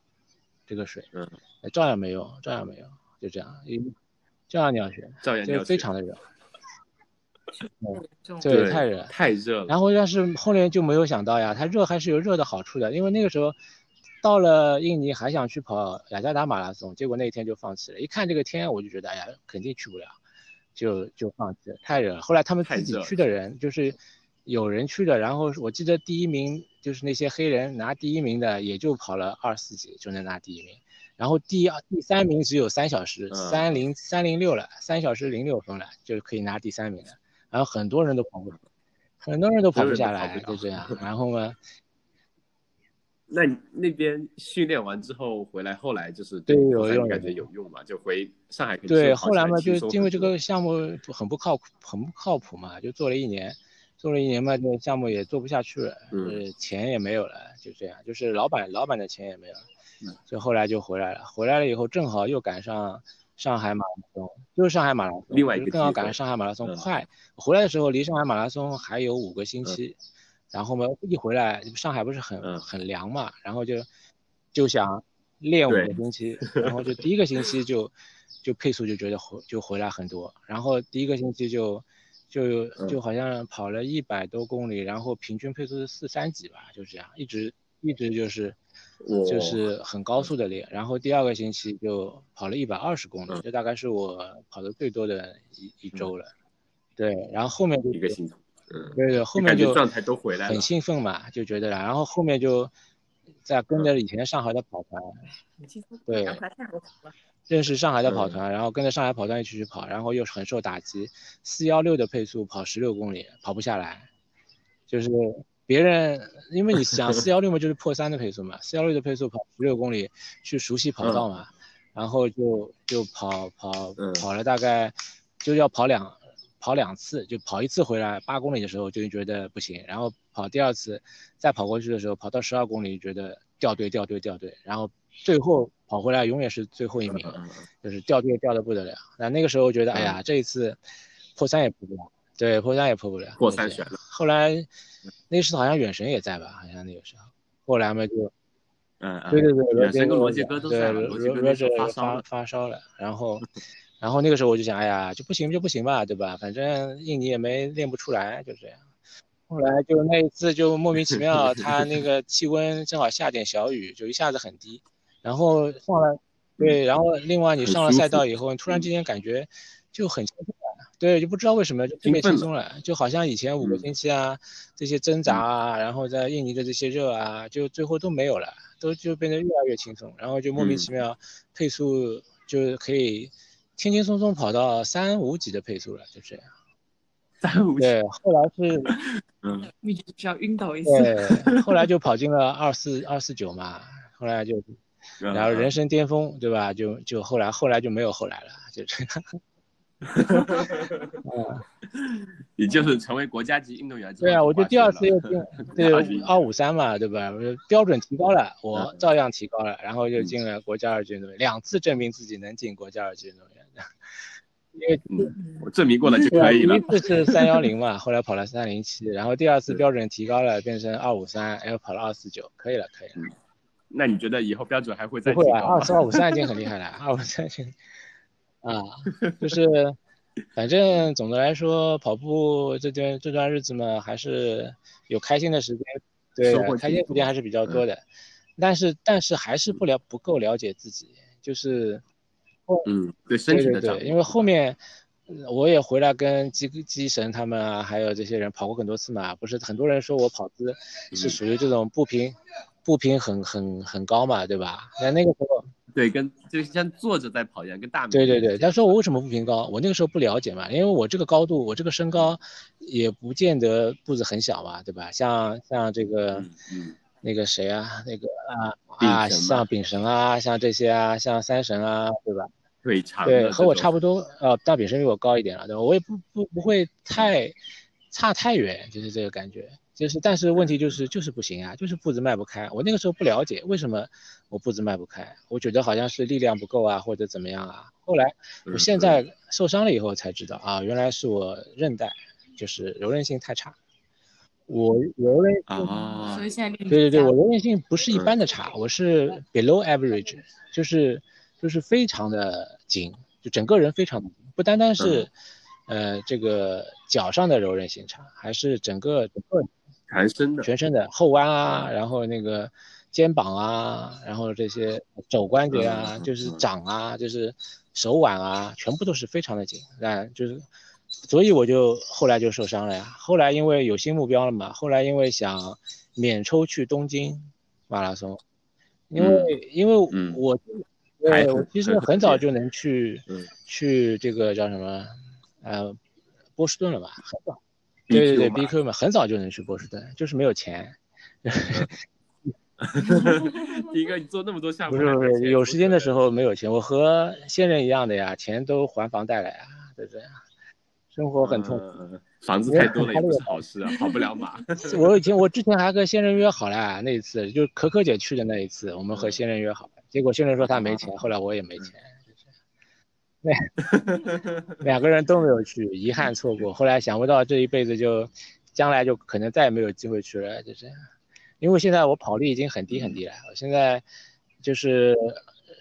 这个水，嗯，照样没用，照样没用，就这样，一照样尿血，照样尿血，非常的热，对，太热，太热了。然后但是后面就没有想到呀，它热还是有热的好处的，因为那个时候到了印尼还想去跑雅加达马拉松，结果那一天就放弃了。一看这个天，我就觉得哎呀，肯定去不了，就就放弃了，太热了。后来他们自己去的人就是有人去的，然后我记得第一名就是那些黑人拿第一名的，也就跑了二四级就能拿第一名，然后第二第三名只有三小时三零三零六了，三小时零六分了，就可以拿第三名了。然后很多人都跑不，很多人都跑不下来，就这样。然后呢？那那边训练完之后回来，后来就是对有用，感觉有用嘛？就回上海。对，后来嘛，就因为这个项目很不靠谱，很不靠谱嘛，就做了一年，做了一年嘛，这个项目也做不下去了，嗯，钱也没有了，就这样，就是老板老板的钱也没有了，嗯，就后来就回来了。回来了以后，正好又赶上上海马拉松，就是上海马拉松，另外一个正好赶上上海马拉松快。回来的时候离上海马拉松还有五个星期。然后嘛，一回来上海不是很很凉嘛，然后就就想练五个星期，然后就第一个星期就就配速就觉得回就回来很多，然后第一个星期就就就好像跑了一百多公里，然后平均配速是四三几吧，就这样一直一直就是就是很高速的练，然后第二个星期就跑了一百二十公里，这大概是我跑的最多的一一周了，对，然后后面就一个星期。对对，后面就状态都回来了，很兴奋嘛，就觉得，然后后面就在跟着以前上海的跑团，对，认识上海的跑团，然后跟着上海跑团一起去跑，然后又很受打击，四幺六的配速跑十六公里跑不下来，就是别人，因为你想四幺六嘛就是破三的配速嘛，四幺六的配速跑十六公里去熟悉跑道嘛，然后就就跑跑跑了大概就要跑两。跑两次就跑一次回来八公里的时候就觉得不行，然后跑第二次再跑过去的时候跑到十二公里觉得掉队掉队掉队，然后最后跑回来永远是最后一名，就是掉队掉的不得了。那那个时候觉得哎呀这一次破三也破不了，对破三也破不了，破三选了。后来那时候好像远神也在吧，好像那个时候，后来嘛就嗯对对对，远神跟罗杰哥都在，罗杰哥发发烧了，然后。然后那个时候我就想，哎呀，就不行就不行吧，对吧？反正印尼也没练不出来，就这样。后来就那一次就莫名其妙，他那个气温正好下点小雨，就一下子很低。然后上了，对，然后另外你上了赛道以后，你突然之间感觉就很轻松了，对，就不知道为什么就特别轻松了，就好像以前五个星期啊这些挣扎啊，然后在印尼的这些热啊，就最后都没有了，都就变得越来越轻松，然后就莫名其妙配速就可以。轻轻松松跑到三五几的配速了，就这样。三五对，后来是，嗯，预计是要晕倒一次。对，后来就跑进了二四二四九嘛，后来就，然后人生巅峰，对吧？就就后来后来就没有后来了，就这样。嗯，也就是成为国家级运动员。对啊，我就第二次又进，对二五三嘛，对吧？标准提高了，我照样提高了，然后就进了国家二级运动员，两次证明自己能进国家二级运动员。因为嗯我证明过了就可以了。第一次是三幺零嘛，后来跑了三零七，然后第二次标准提高了，变成二五三，然后跑了二四九，可以了，可以了。那你觉得以后标准还会再？不会啊，二四二五三已经很厉害了，二五三已经。啊，就是，反正总的来说，跑步这段这段日子嘛，还是有开心的时间，对，开心时间还是比较多的。但是，但是还是不了不够了解自己，就是，嗯，对身体的对，因为后面我也回来跟基基神他们啊，还有这些人跑过很多次嘛，不是很多人说我跑姿是属于这种步频，步频很很很高嘛，对吧？那那个时候。对，跟就像坐着在跑一样，跟大对对对，他说我为什么步频高？我那个时候不了解嘛，因为我这个高度，我这个身高也不见得步子很小嘛，对吧？像像这个，那个谁啊，那个啊啊，像丙神啊，像这些啊，像三神啊，对吧？腿长，对，和我差不多，呃，大比身比我高一点了，对吧？我也不不不会太差太远，就是这个感觉。就是，但是问题就是，就是不行啊，就是步子迈不开。我那个时候不了解为什么我步子迈不开，我觉得好像是力量不够啊，或者怎么样啊。后来我现在受伤了以后才知道啊，原来是我韧带就是柔韧性太差。我柔韧啊，所以现在对对对，我柔韧性不是一般的差，我是 below average，就是就是非常的紧，就整个人非常不单单是呃这个脚上的柔韧性差，还是整个整个。全身的，全身的后弯啊，然后那个肩膀啊，然后这些肘关节啊，就是掌啊，就是手腕啊，全部都是非常的紧，啊，就是，所以我就后来就受伤了呀。后来因为有新目标了嘛，后来因为想免抽去东京马拉松，因为因为我，对我其实很早就能去，去这个叫什么，呃，波士顿了吧，很早。对对对，BQ 嘛，很早就能去波士顿，就是没有钱。第一个，你做那么多项目，不是不是，有时间的时候没有钱。我和现任一样的呀，钱都还房贷了呀，对不对？生活很痛苦，房子太多了也不是好事啊，跑不了马。我以前我之前还和现任约好了，那一次就可可姐去的那一次，我们和现任约好了，结果现任说他没钱，后来我也没钱。那，两个人都没有去，遗憾错过。后来想不到这一辈子就，将来就可能再也没有机会去了，就这样。因为现在我跑力已经很低很低了，我现在就是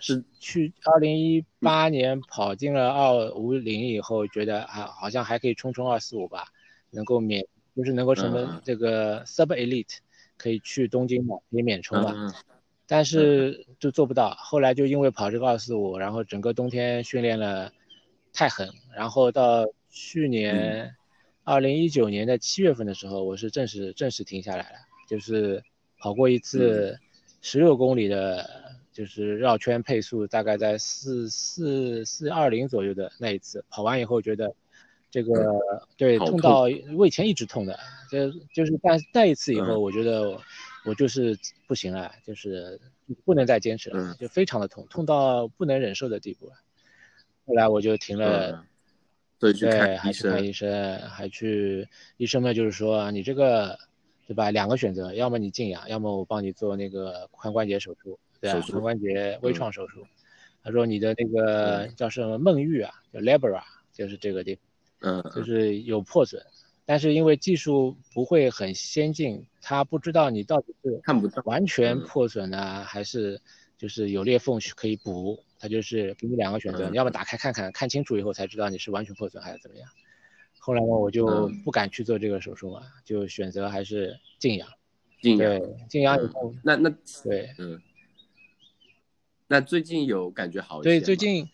是去二零一八年跑进了二五零以后，觉得啊好像还可以冲冲二四五吧，能够免就是能够成为这个 sub elite 可以去东京嘛，可以免冲嘛。但是就做不到，后来就因为跑这个二四五，然后整个冬天训练了太狠，然后到去年二零一九年的七月份的时候，我是正式正式停下来了，就是跑过一次十六公里的，就是绕圈配速大概在四四四二零左右的那一次，跑完以后觉得这个对痛到胃以前一直痛的，就就是但那一次以后，我觉得。我就是不行了，就是不能再坚持了，就非常的痛，痛到不能忍受的地步了。后来我就停了，对，还去看医生，还去医生们就是说你这个，对吧？两个选择，要么你静养，要么我帮你做那个髋关节手术，对吧？髋关节微创手术。他说你的那个叫什么梦玉啊，叫 labra，就是这个地方，嗯，就是有破损。但是因为技术不会很先进，他不知道你到底是看不到完全破损呢，还是就是有裂缝可以补。他就是给你两个选择，你要么打开看看，看清楚以后才知道你是完全破损还是怎么样。后来呢，我就不敢去做这个手术嘛，就选择还是静养。静养。对，静养以后，那那对，嗯。那最近有感觉好一些对，最近。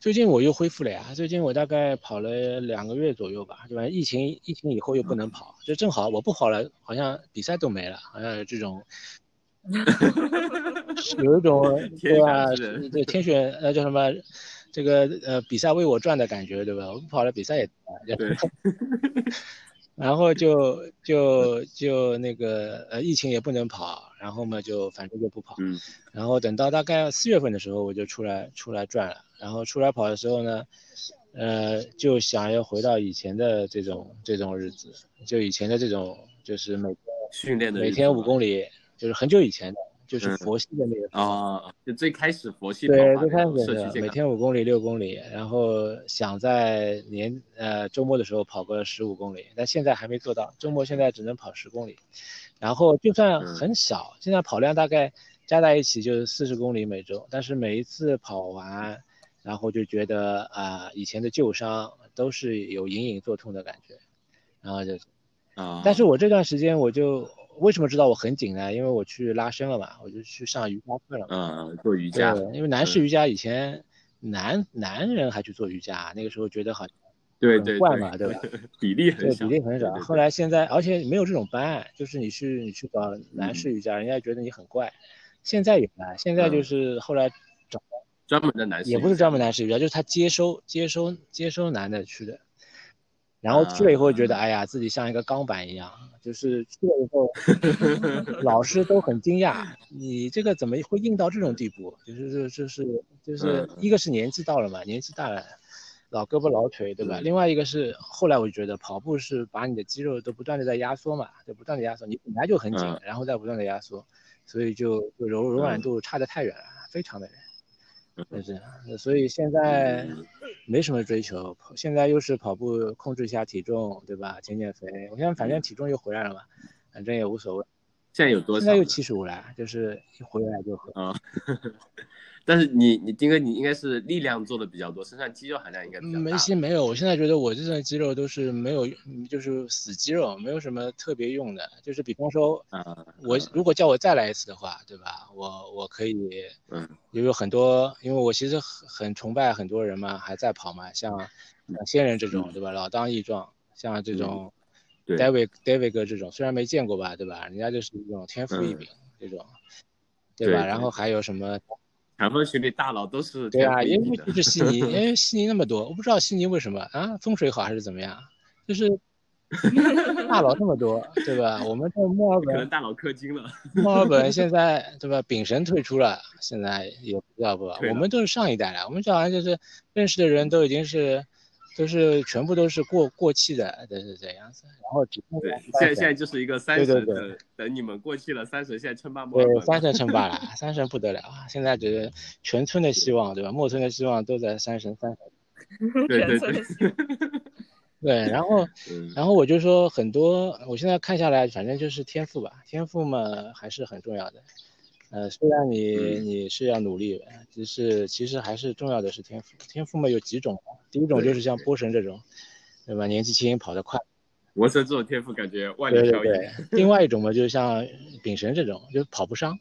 最近我又恢复了呀，最近我大概跑了两个月左右吧，对吧？疫情疫情以后又不能跑，就正好我不跑了，好像比赛都没了，好像有这种，有一种对吧？对天选呃叫什么，这个呃比赛为我转的感觉，对吧？我不跑了，比赛也对。然后就就就那个呃疫情也不能跑，然后嘛就反正就不跑，嗯，然后等到大概四月份的时候我就出来出来转了，然后出来跑的时候呢，呃就想要回到以前的这种这种日子，就以前的这种就是每天训练的每天五公里，就是很久以前的。就是佛系的那个啊，就最开始佛系对，最开始是每天五公里、六公里，然后想在年呃周末的时候跑个十五公里，但现在还没做到，周末现在只能跑十公里，然后就算很少，现在跑量大概加在一起就是四十公里每周，但是每一次跑完，然后就觉得啊以前的旧伤都是有隐隐作痛的感觉，然后就啊，但是我这段时间我就。为什么知道我很紧呢？因为我去拉伸了嘛，我就去上瑜伽课了嘛。嗯，做瑜伽。对，因为男士瑜伽以前男男人还去做瑜伽，那个时候觉得好像对对怪嘛，对吧？比例很少，比例很少。后来现在，而且没有这种班，就是你去你去搞男士瑜伽，人家觉得你很怪。现在有了，现在就是后来找专门的男士，也不是专门男士瑜伽，就是他接收接收接收男的去的。然后去了以后觉得，哎呀，自己像一个钢板一样。就是去了以后，老师都很惊讶，你这个怎么会硬到这种地步？就是就是就是一个是年纪到了嘛，年纪大了，老胳膊老腿，对吧？另外一个是后来我就觉得跑步是把你的肌肉都不断的在压缩嘛，就不断的压缩，你本来就很紧，然后再不断的压缩，所以就就柔柔软度差的太远了，非常的远。是这样，所以现在没什么追求，现在又是跑步控制一下体重，对吧？减减肥，我现在反正体重又回来了嘛，反正也无所谓。现在有多少？现在又七十五了，就是一回来就喝。啊。但是你你丁哥你应该是力量做的比较多，身上肌肉含量应该比较大。没些没有，我现在觉得我这身肌肉都是没有，就是死肌肉，没有什么特别用的。就是比方说，啊，我如果叫我再来一次的话，对吧？我我可以，嗯，也有很多，因为我其实很很崇拜很多人嘛，还在跑嘛，像像仙人这种，对吧？老当益壮，像这种，David David 哥这种，虽然没见过吧，对吧？人家就是一种天赋异禀这种，对吧？然后还有什么？长风群里大佬都是对啊，因为就是悉尼，因为 悉尼那么多，我不知道悉尼为什么啊，风水好还是怎么样，就是 大佬那么多，对吧？我们这墨尔本可能大佬氪金了。墨尔本现 在对吧？丙神退出了，现在也不知道不？我们都是上一代了，我们这好像就是认识的人都已经是。都是全部都是过过气的，都是这样子。然后只对，现在现在就是一个三神等等你们过气了，三神现在称霸墨尔本。三神称霸了，三神不得了啊！现在只是全村的希望，对吧？墨村的希望都在三神，三神。对对对。对，然后然后我就说很多，我现在看下来，反正就是天赋吧，天赋嘛还是很重要的。呃，虽然你你是要努力，只是其实还是重要的是天赋。天赋嘛有几种，第一种就是像波神这种，对吧？年纪轻跑得快。波神这种天赋感觉万里挑一。对对对。另外一种嘛，就是像丙神这种，就跑不伤，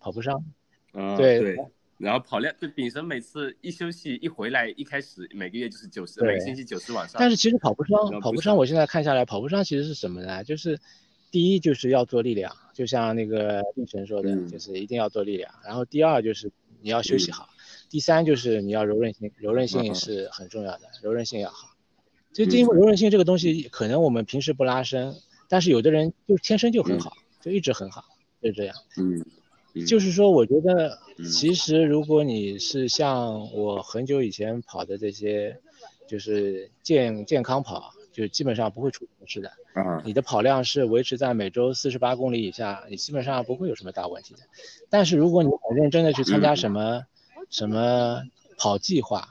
跑不伤。啊，对对。然后跑量，就丙神每次一休息一回来，一开始每个月就是九十，每个星期九十往上。但是其实跑不伤，跑不伤。我现在看下来，跑不伤其实是什么呢？就是。第一就是要做力量，就像那个力神说的，就是一定要做力量。然后第二就是你要休息好，第三就是你要柔韧性，柔韧性是很重要的，柔韧性要好。就因为柔韧性这个东西，可能我们平时不拉伸，但是有的人就天生就很好，就一直很好，就这样。嗯，就是说，我觉得其实如果你是像我很久以前跑的这些，就是健健康跑。就基本上不会出什么事的啊，你的跑量是维持在每周四十八公里以下，你基本上不会有什么大问题的。但是如果你很认真的去参加什么什么跑计划，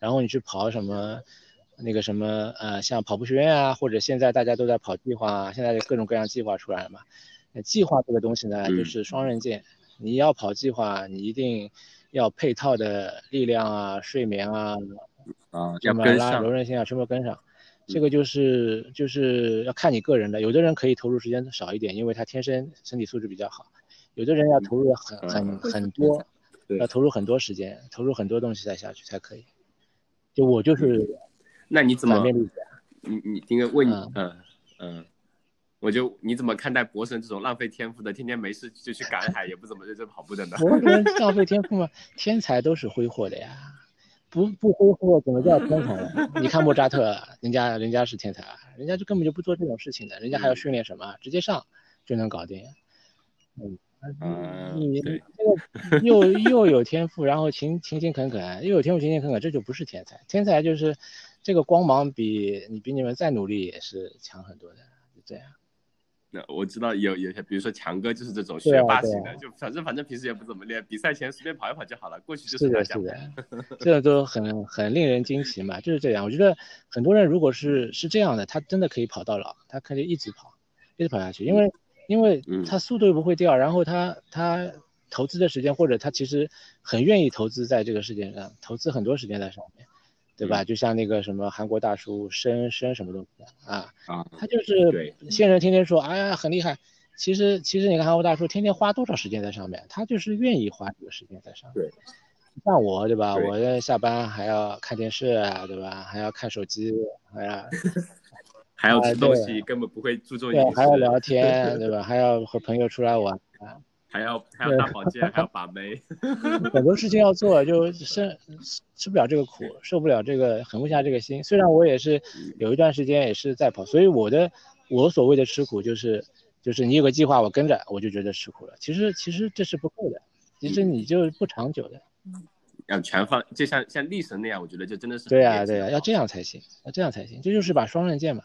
然后你去跑什么那个什么呃，像跑步学院啊，或者现在大家都在跑计划啊，现在各种各样计划出来了嘛。计划这个东西呢，就是双刃剑，你要跑计划，你一定要配套的力量啊、睡眠啊啊，要跟上柔韧性啊，全部跟上。这个就是就是要看你个人的，有的人可以投入时间少一点，因为他天生身体素质比较好；有的人要投入很很很多，要投入很多时间，投入很多东西再下去才可以。就我就是，那你怎么？面例子你你应该问你，嗯嗯，我就你怎么看待博神这种浪费天赋的，天天没事就去赶海，也不怎么认真跑步的呢？博神浪费天赋吗？天才都是挥霍的呀。不不挥霍怎么叫 天才呢？你看莫扎特，人家人家是天才啊，人家就根本就不做这种事情的，人家还要训练什么？直接上就能搞定。嗯，你这个又又有天赋，然后勤勤勤恳恳，又有天赋勤勤恳恳，这就不是天才。天才就是这个光芒比你比你们再努力也是强很多的，就这样。那我知道有有些，比如说强哥就是这种学霸型的，就反正反正平时也不怎么练，比赛前随便跑一跑就好了，过去就是的，是的，这都很很令人惊奇嘛，就是这样。我觉得很多人如果是是这样的，他真的可以跑到老，他可以一直跑，一直跑下去，因为因为他速度又不会掉，然后他他投资的时间或者他其实很愿意投资在这个世界上，投资很多时间在上面。对吧？就像那个什么韩国大叔申申什么东西啊啊，他就是现人天天说哎呀很厉害，其实其实你看韩国大叔天天花多少时间在上面，他就是愿意花这个时间在上面。对，像我对吧？我下班还要看电视啊，对吧？还要看手机，还要还要吃东西，根本不会注重饮食。还要聊天，对吧？还要和朋友出来玩啊。还要还要大保 健，还要把妹，很多事情要做，就生吃不了这个苦，受不了这个，狠不下这个心。虽然我也是有一段时间也是在跑，所以我的我所谓的吃苦就是就是你有个计划，我跟着我就觉得吃苦了。其实其实这是不够的，其实你就不长久的。要全放，就像像力神那样，我觉得就真的是对呀对呀，要这样才行，要这样才行。这就是把双刃剑嘛。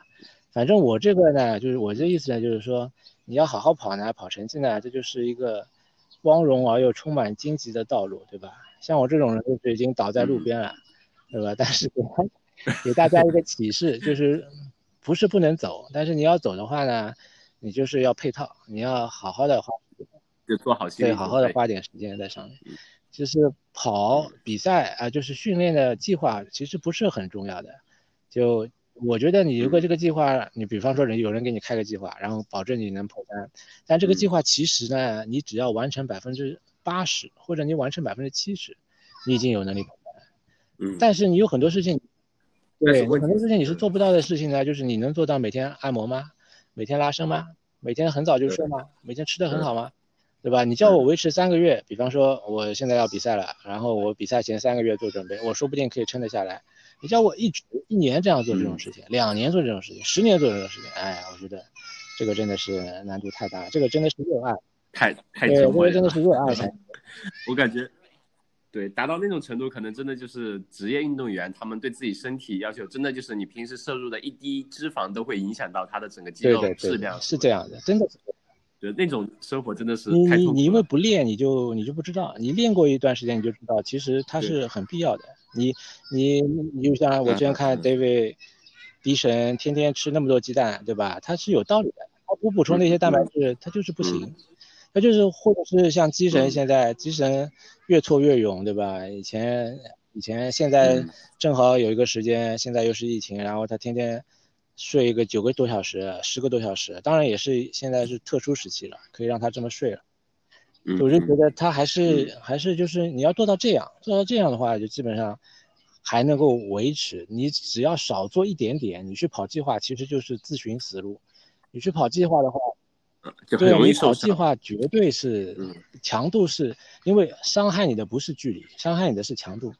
反正我这个呢，就是我这意思呢，就是说。你要好好跑呢，跑成绩呢，这就是一个光荣而又充满荆棘的道路，对吧？像我这种人就是已经倒在路边了，对吧？但是给给大家一个启示，就是不是不能走，但是你要走的话呢，你就是要配套，你要好好的花，就做好对，好好的花点时间在上面。就是跑比赛啊，就是训练的计划其实不是很重要的。就我觉得你如果这个计划，你比方说人有人给你开个计划，然后保证你能破单，但这个计划其实呢，你只要完成百分之八十，或者你完成百分之七十，你已经有能力破单。嗯。但是你有很多事情，对，很多事情你是做不到的事情呢，就是你能做到每天按摩吗？每天拉伸吗？每天很早就睡吗？每天吃的很好吗？对吧？你叫我维持三个月，比方说我现在要比赛了，然后我比赛前三个月做准备，我说不定可以撑得下来。你叫我一直一年这样做这种事情，两年做这种事情，十年做这种事情，哎，我觉得这个真的是难度太大了。这个真的是热爱，太太对，这个真的是热爱才。我感觉，对，达到那种程度，可能真的就是职业运动员，他们对自己身体要求，真的就是你平时摄入的一滴脂肪都会影响到他的整个肌肉质量。是这样的，真的是。对那种生活真的是你你你因为不练你就你就不知道，你练过一段时间你就知道，其实它是很必要的。你你你就像我之前看 David，迪神天天吃那么多鸡蛋，对吧？他是有道理的，他不补充那些蛋白质，他就是不行。他就是或者是像鸡神现在鸡神越挫越勇，对吧？以前以前现在正好有一个时间，现在又是疫情，然后他天天。睡一个九个多小时，十个多小时，当然也是现在是特殊时期了，可以让他这么睡了。我就觉得他还是还是就是你要做到这样，做到这样的话，就基本上还能够维持。你只要少做一点点，你去跑计划其实就是自寻死路。你去跑计划的话，对你跑计划绝对是强度是，因为伤害你的不是距离，伤害你的是强度。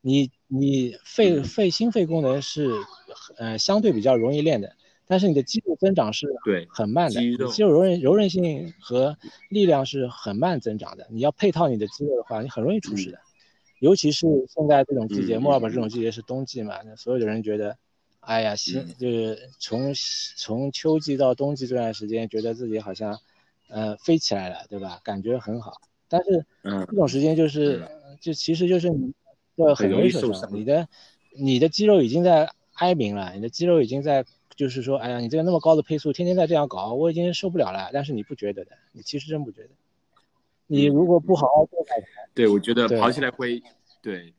你你肺肺心肺功能是，呃相对比较容易练的，但是你的肌肉增长是很慢的，肌肉柔韧柔韧性和力量是很慢增长的。你要配套你的肌肉的话，你很容易出事的。尤其是现在这种季节，墨尔本这种季节是冬季嘛，那所有的人觉得，哎呀，新就是从从秋季到冬季这段时间，觉得自己好像，呃飞起来了，对吧？感觉很好。但是这种时间就是，就其实就是你。很容易受伤，你的你的肌肉已经在哀鸣了，你的肌肉已经在就是说，哎呀，你这个那么高的配速，天天在这样搞，我已经受不了了。但是你不觉得的，你其实真不觉得。你如果不好好做改对我觉得跑起来会，对，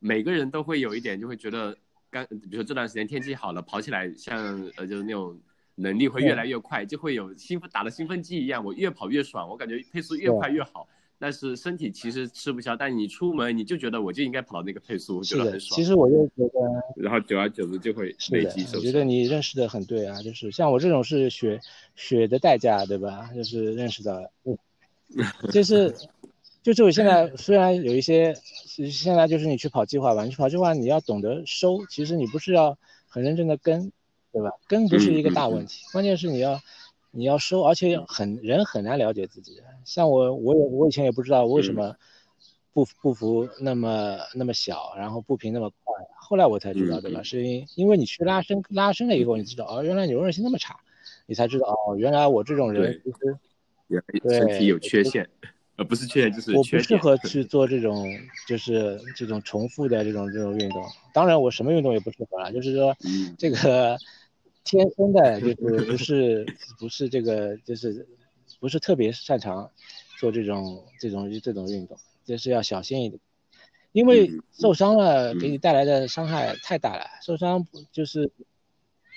每个人都会有一点，就会觉得刚，比如说这段时间天气好了，跑起来像呃就是那种能力会越来越快，就会有兴奋打了兴奋剂一样，我越跑越爽，我感觉配速越快越好。但是身体其实吃不消，但你出门你就觉得我就应该跑到那个配速，我觉得很爽。其实我就觉得，然后久而久之就会累积受我觉得你认识的很对啊，就是像我这种是血血的代价，对吧？就是认识到了，嗯，就是就是我现在 虽然有一些，现在就是你去跑计划吧，你去跑计划你要懂得收，其实你不是要很认真的跟，对吧？跟不是一个大问题，关键是你要。你要收，而且很人很难了解自己。像我，我也我以前也不知道为什么步步幅那么那么小，然后步频那么快。后来我才知道，对吧？是因因为你去拉伸拉伸了以后，你知道哦，原来你柔韧性那么差，你才知道哦，原来我这种人其实身体有缺陷，呃，不是缺陷就是我不适合 去做这种就是这种重复的这种这种运动。当然，我什么运动也不适合了，就是说这个。天生的就是 不是不是这个就是不是特别擅长做这种这种这种运动，就是要小心一点，因为受伤了给你带来的伤害太大了。受伤就是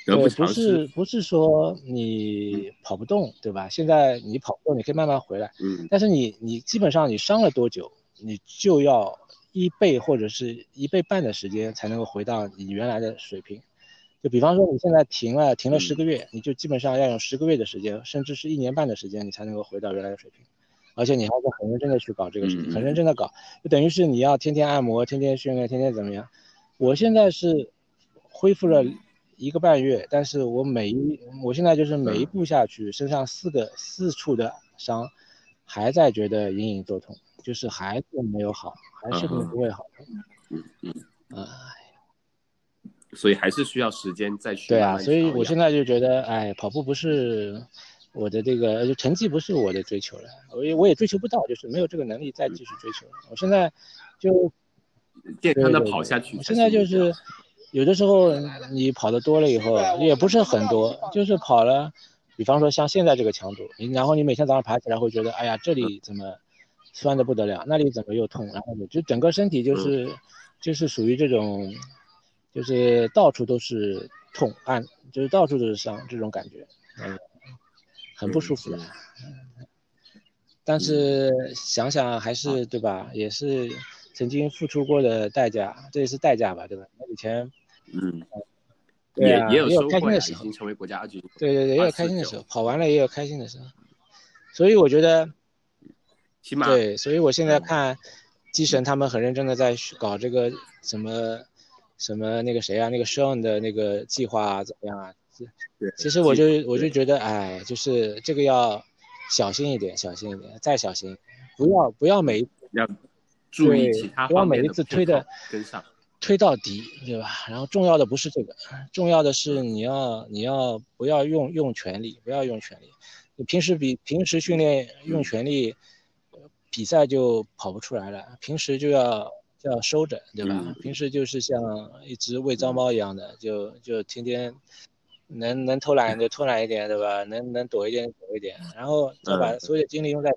对，不是不是说你跑不动，对吧？现在你跑不动，你可以慢慢回来。嗯。但是你你基本上你伤了多久，你就要一倍或者是一倍半的时间才能够回到你原来的水平。就比方说，你现在停了，停了十个月，你就基本上要用十个月的时间，甚至是一年半的时间，你才能够回到原来的水平。而且你还是很认真的去搞这个事情，很认真的搞，就等于是你要天天按摩，天天训练，天天怎么样？我现在是恢复了一个半月，但是我每一，我现在就是每一步下去，身上四个四处的伤，还在觉得隐隐作痛，就是还是没有好，还是不会好。嗯嗯啊。所以还是需要时间再去。对啊，所以我现在就觉得，哎，跑步不是我的这个成绩，不是我的追求了。我也我也追求不到，就是没有这个能力再继续追求。我现在就健康的跑下去。现在就是有的时候你跑的多了以后，也不是很多，就是跑了比方说像现在这个强度，你然后你每天早上爬起来会觉得，哎呀，这里怎么酸的不得了，那里怎么又痛，然后就整个身体就是就是属于这种，就是到处都是痛，按就是到处都是伤这种感觉，嗯，很不舒服的。但是想想还是对吧，也是曾经付出过的代价，这也是代价吧，对吧？那以前，嗯。也也有开心的时候，已经成为国家二军。对对对，也有开心的时候，跑完了也有开心的时候。所以我觉得，起码对，所以我现在看，机神他们很认真的在搞这个什么什么那个谁啊，那个 Sean 的那个计划啊怎么样啊？对，其实我就我就觉得，哎，就是这个要小心一点，小心一点，再小心，不要不要每要注意其他不要每一次推的跟上。推到底，对吧？然后重要的不是这个，重要的是你要你要不要用用全力，不要用全力。你平时比平时训练用全力，比赛就跑不出来了。平时就要就要收着，对吧？平时就是像一只喂脏猫一样的，就就天天能能偷懒就偷懒一点，对吧？能能躲一点躲一点，然后再把所有的精力用在。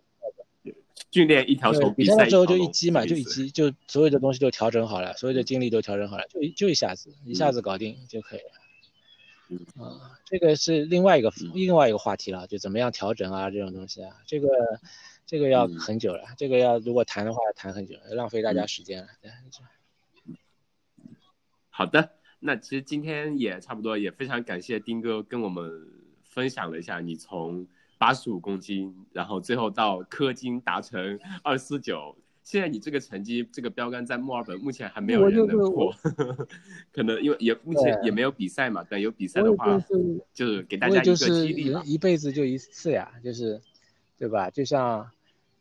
训练一条虫，比赛的时候就一击嘛，就一击，就所有的东西都调整好了，所有的精力都调整好了，就就一下子，一下子搞定就可以了。嗯啊，这个是另外一个另外一个话题了，就怎么样调整啊，这种东西啊，这个这个要很久了，这个要如果谈的话要谈很久，浪费大家时间了。好的，那其实今天也差不多，也非常感谢丁哥跟我们分享了一下你从。八十五公斤，然后最后到氪金达成二四九。现在你这个成绩，这个标杆在墨尔本目前还没有人能破，可能因为也目前也没有比赛嘛。等有比赛的话，就是给大家一个激励吧。一辈子就一次呀，就是，对吧？就像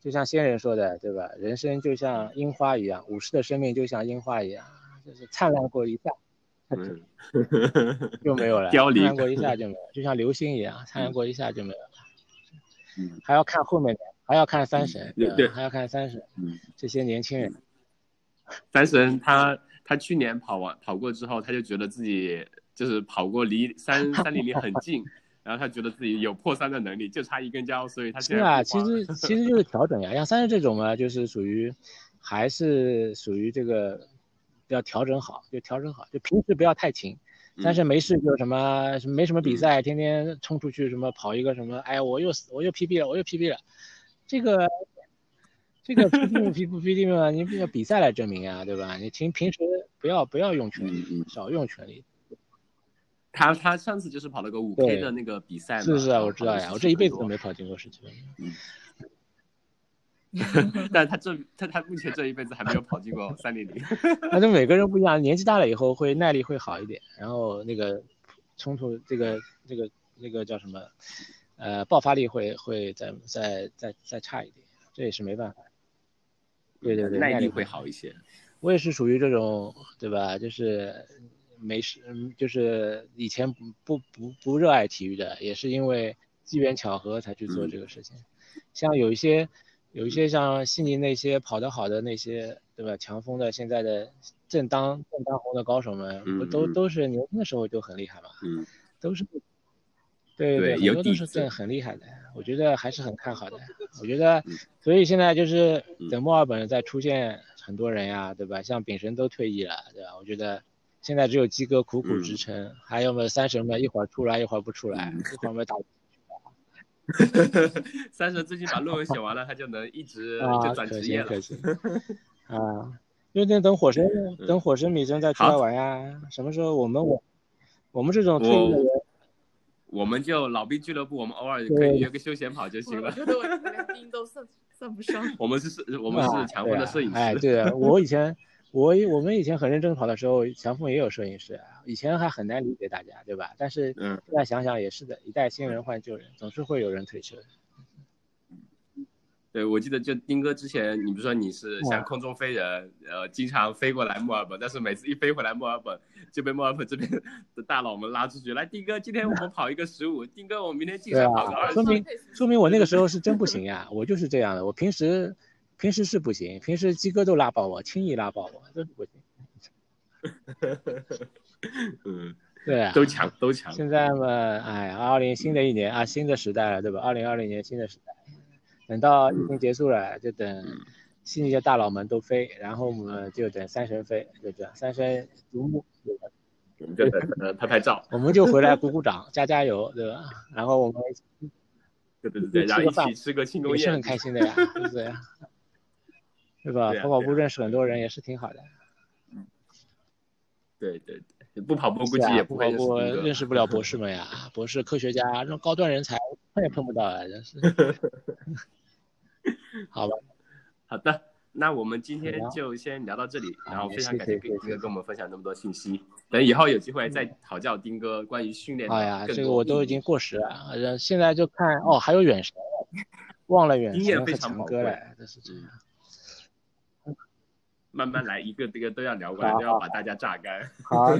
就像仙人说的，对吧？人生就像樱花一样，武士的生命就像樱花一样，就是灿烂过一下，就没有了。灿烂过一下 就没有，就像流星一样，灿烂过一下就没有了。还要看后面的，还要看三神，对对，还要看三神，嗯，这些年轻人。三神他他去年跑完跑过之后，他就觉得自己就是跑过离三三零零很近，然后他觉得自己有破三的能力，就差一根胶，所以他现在是啊，其实 其实就是调整呀，像三神这种嘛，就是属于还是属于这个要调整好，就调整好，就平时不要太勤。但是没事就什么什么没什么比赛，天天冲出去什么跑一个什么，哎，我又，我又 PB 了，我又 PB 了，这个这个 PB 不 PB 嘛？你要比赛来证明啊，对吧？你平平时不要不要用全力，少用全力。他他上次就是跑了个五 K 的那个比赛嘛。是是啊，我知道呀，我这一辈子都没跑进过十七分。但他这他他目前这一辈子还没有跑进过三零零。那就每个人不一样，年纪大了以后会耐力会好一点，然后那个冲突这个这个那个叫什么，呃，爆发力会会再再再再差一点，这也是没办法。对对对，耐力会好一些。我也是属于这种，对吧？就是没事，就是以前不不不不热爱体育的，也是因为机缘巧合才去做这个事情。像有一些。有一些像悉尼那些跑得好的那些，对吧？强风的现在的正当正当红的高手们，不都都是年轻的时候就很厉害嘛？嗯，都是，对对，很多都是正很厉害的。我觉得还是很看好的。我觉得，所以现在就是等墨尔本再出现很多人呀，对吧？像丙神都退役了，对吧？我觉得现在只有鸡哥苦苦支撑，还有么三神们一会儿出来一会儿不出来，一会儿没打。三神最近把论文写完了，他就能一直就转职业了。啊，因为等火神等火神米神再出来玩呀，什么时候我们我我们这种退役的人，我们就老兵俱乐部，我们偶尔可以约个休闲跑就行了。我觉得我连兵都算算不上。我们是摄，我们是强风的摄影师。哎，对啊，我以前我我们以前很认真跑的时候，强风也有摄影师。以前还很难理解大家，对吧？但是现在想想也是的，一代新人换旧人，总是会有人退休的。对，我记得就丁哥之前，你不是说你是像空中飞人，呃，经常飞过来墨尔本，但是每次一飞回来墨尔本，就被墨尔本这边的大佬们拉出去，来，丁哥，今天我们跑一个十五，丁哥，我们明天竞赛跑个二十。说明说明我那个时候是真不行呀，我就是这样的，我平时平时是不行，平时鸡哥都拉爆我，轻易拉爆我，真是不行。嗯，对啊，都强都强。现在嘛，哎，二零新的一年啊，新的时代了，对吧？二零二零年新的时代，等到疫情结束了，就等新一届大佬们都飞，然后我们就等三神飞，就这样，三神独木，对吧？我们就等呃拍拍照，我们就回来鼓鼓掌，加加油，对吧？然后我们对对对对，然后一起吃个庆功宴，也是很开心的呀，对不对？对吧？跑跑步认识很多人也是挺好的。对对对，不跑步估计也不跑步认识不了博士们呀，博士科学家这种高端人才碰也碰不到啊，真是。好吧，好的，那我们今天就先聊到这里，然后非常感谢丁哥跟我们分享那么多信息。等以后有机会再讨教丁哥关于训练。哎呀，这个我都已经过时了，现在就看哦，还有远神，忘了远神和强哥了，这是这样。慢慢来，一个这个都要聊完，都要把大家榨干。好，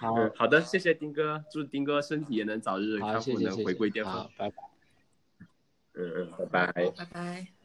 好，好的，谢谢丁哥，祝丁哥身体也能早日康复，能回归巅峰。拜拜。嗯嗯，拜拜，拜拜。